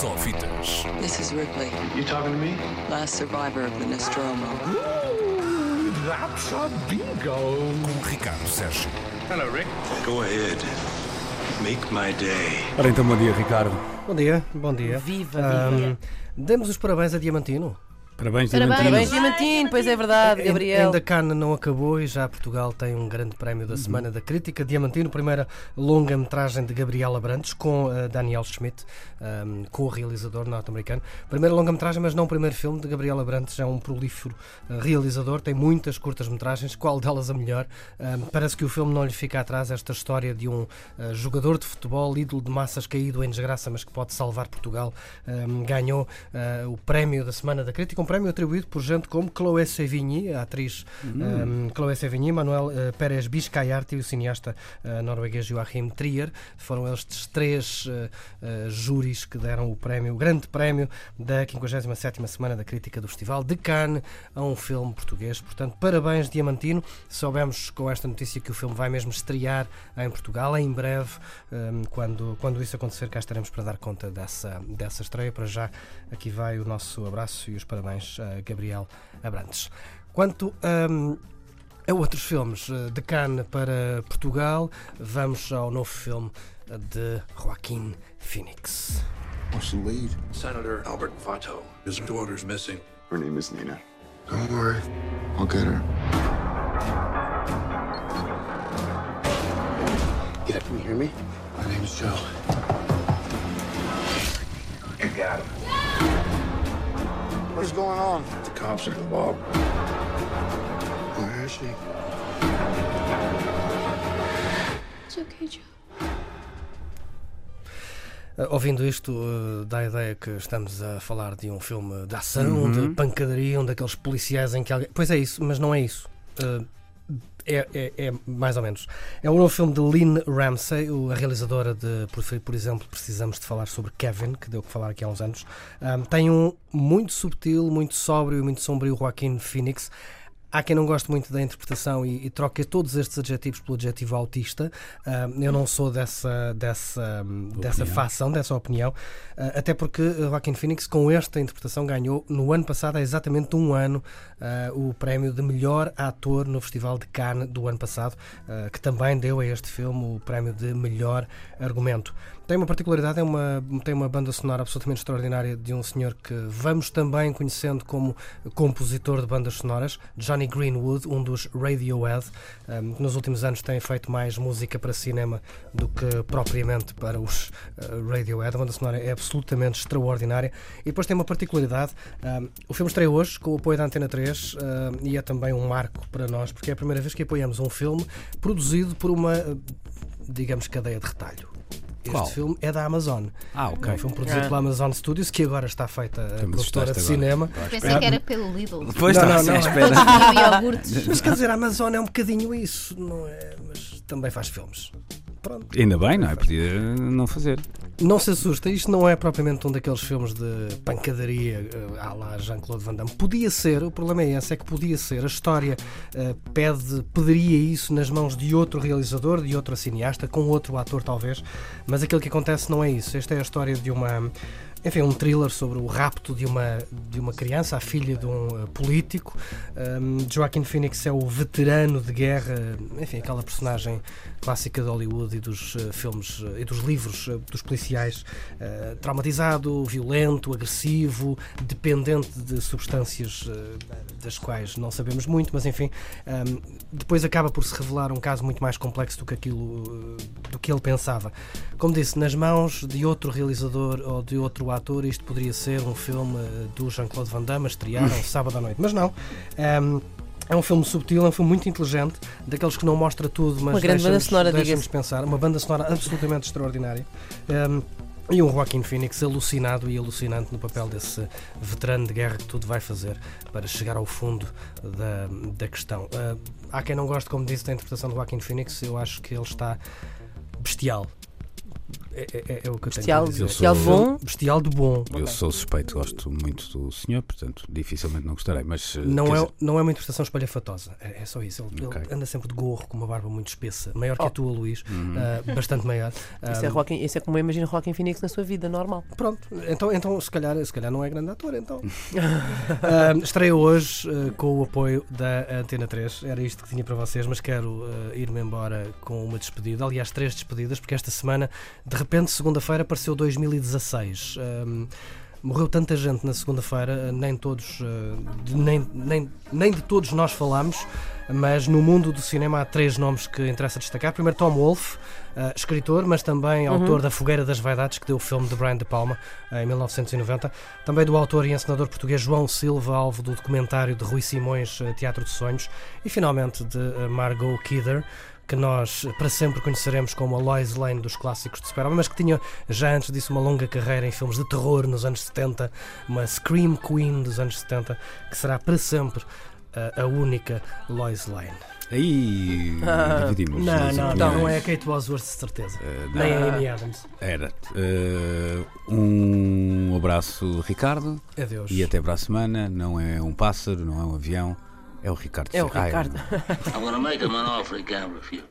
Só fitas. This is Ripley, You talking to me? last survivor of the Nostromo. That's a bingo. Com Ricardo Sérgio. Hello, Rick. Go ahead. Make my day. Ora então, bom dia, Ricardo. Bom dia, bom dia. Viva, viva. Demos os parabéns a Diamantino. Parabéns, Parabéns, Diamantino. Diamantino, pois é verdade, Gabriel. Ainda Cannes não acabou e já Portugal tem um grande prémio da Semana da Crítica. Diamantino, primeira longa-metragem de Gabriela Brandes com uh, Daniel Schmidt, um, com o realizador norte-americano. Primeira longa-metragem, mas não o primeiro filme de Gabriela Brandes. É um prolífero uh, realizador, tem muitas curtas-metragens. Qual delas a melhor? Um, parece que o filme não lhe fica atrás. Esta história de um uh, jogador de futebol, ídolo de massas caído em desgraça, mas que pode salvar Portugal, um, ganhou uh, o prémio da Semana da Crítica. Prémio atribuído por gente como Chloé Sevigny, a atriz um, Chloé Sevigny, Manuel uh, Pérez Biscayarte e o cineasta uh, norueguês Joachim Trier. Foram estes três uh, uh, júris que deram o prémio, o grande prémio da 57ª Semana da Crítica do Festival de Cannes a um filme português. Portanto, parabéns Diamantino. Soubemos com esta notícia que o filme vai mesmo estrear em Portugal em breve. Um, quando, quando isso acontecer, cá estaremos para dar conta dessa, dessa estreia. Para já, aqui vai o nosso abraço e os parabéns a Gabriel Abrantes. Quanto um, a outros filmes eh, de Cannes para Portugal, vamos ao novo filme de Joaquim Phoenix. What's the lead? Senator Albert Fato. His daughter's missing. Her name is Nina. Don't worry, I'll get her. Yeah, can you hear me? My name's Joe. You got him. What's going on? The cops are involved. Where is she? It's okay, Joe. Uh, ouvindo isto, uh, dá a ideia que estamos a falar de um filme de ação, de pancadaria, um daqueles policiais em que alguém. Pois é isso, mas não é isso. Uh, é, é- é mais ou menos. É um novo filme de Lynn Ramsey, o- a realizadora de, por, por exemplo, precisamos de falar sobre Kevin, que deu que falar aqui há uns anos. Um, tem um muito subtil, muito sóbrio muito sombrio Joaquim Phoenix. Há quem não goste muito da interpretação e, e troque todos estes adjetivos pelo adjetivo autista. Um, eu não sou dessa, dessa, dessa facção, dessa opinião, uh, até porque uh, Joaquim Phoenix, com esta interpretação, ganhou no ano passado, há exatamente um ano, uh, o prémio de melhor ator no Festival de Cannes do ano passado, uh, que também deu a este filme o prémio de melhor argumento. Tem uma particularidade, é uma, tem uma banda sonora absolutamente extraordinária de um senhor que vamos também conhecendo como compositor de bandas sonoras, Johnny Greenwood, um dos Radiohead, um, que nos últimos anos tem feito mais música para cinema do que propriamente para os uh, Radiohead. A banda sonora é absolutamente extraordinária. E depois tem uma particularidade, um, o filme estreia hoje com o apoio da Antena 3 um, e é também um marco para nós, porque é a primeira vez que apoiamos um filme produzido por uma, digamos, cadeia de retalho. Este Qual? filme é da Amazon. Ah, ok. um filme produzido pela Amazon Studios, que agora está feita a Estamos produtora de agora. cinema. Pensei que era pelo Lidl. Depois Não, não, assim não. espera. Mas quer dizer, a Amazon é um bocadinho isso, não é? Mas também faz filmes. Pronto. Ainda bem, não é? Podia não fazer. Não se assusta, isto não é propriamente um daqueles filmes de pancadaria eh, à la Jean-Claude Van Damme. Podia ser, o problema é esse, é que podia ser. A história eh, pede, pediria isso nas mãos de outro realizador, de outro cineasta, com outro ator talvez, mas aquilo que acontece não é isso. Esta é a história de uma. Enfim, um thriller sobre o rapto de uma, de uma criança, a filha de um eh, político. Um, Joaquin Phoenix é o veterano de guerra, enfim, aquela personagem clássica de Hollywood e dos eh, filmes eh, e dos livros eh, dos policiais, eh, traumatizado, violento, agressivo, dependente de substâncias das quais não sabemos muito, mas enfim, um, depois acaba por se revelar um caso muito mais complexo do que aquilo do que ele pensava. Como disse, nas mãos de outro realizador ou de outro ator, isto poderia ser um filme eh, do Jean-Claude Van Damme a estrear um sábado à noite, mas não. Um, é um filme subtil, é um filme muito inteligente, daqueles que não mostra tudo, mas Uma grande banda deixa-nos- pensar. Uma banda sonora absolutamente extraordinária. Um, e um Joaquim Phoenix alucinado e alucinante no papel desse veterano de guerra que tudo vai fazer para chegar ao fundo da, da questão. Uh, há quem não goste, como disse, da interpretação de Joaquim Phoenix, eu acho que ele está bestial. É, é- é o que eu Bestial, tenho a dizer. bestial sou- bom. Bestial de bom. Eu sou suspeito, gosto muito do senhor, portanto, dificilmente não gostarei. Mas eh, Não é, dizer, não é uma interpretação espalhafatosa, é, é só isso. Ele, ele Ok. anda sempre de gorro, com uma barba muito espessa, maior que a Oh. tua, Luís, Uhum. ah, bastante maior. Isso é, Ah, Joaquin, isso é como eu imagino Joaquin Phoenix na sua vida, normal. Pronto, então, então se, calhar, se calhar não é grande ator, então. Ah, estreia hoje ah, com o apoio da Antena 3. Era isto que tinha para vocês, mas quero ah, ir-me embora com uma despedida. Aliás, três despedidas, porque esta semana, de repente, segunda-feira, apareceu 2016. Ah, Morreu tanta gente na segunda-feira, ah, nem todos, ah, de- nem, nem, nem de todos nós falamos, mas no mundo do cinema há três nomes que interessa destacar. Primeiro, Tom Wolfe, ah, escritor, mas também autor da Fogueira das Vaidades, que deu o filme de Brian De Palma em 1990. Também do autor e encenador português João Silva, alvo do documentário de Rui Simões, Teatro de Sonhos. E finalmente de Margot Kidder. Que nós para sempre conheceremos como a Lois Lane dos clássicos de super mas que tinha já antes disso uma longa carreira em filmes de terror nos anos 70, uma Scream Queen dos anos 70, que será para sempre eh, a única Lois Lane. Aí dividimos. Não, as não, opiniões. não, não é a Kate Bosworth de certeza. Não. Nem a Amy Adams. Era. Eh, um abraço, Ricardo, Adeus. e até para a semana. Não é um pássaro, não é um avião, é o Ricardo. É o Ricardo. I'm gonna make him an offer he can't refuse.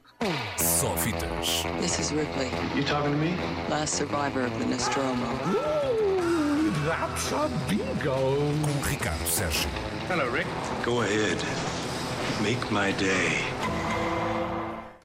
Só fitas. This is Ripley, You talking to me? last survivor of the Nostromo. Ooh, that's a bingo. Com Ricardo Sérgio. Hello, Rick. Go ahead. Make my day.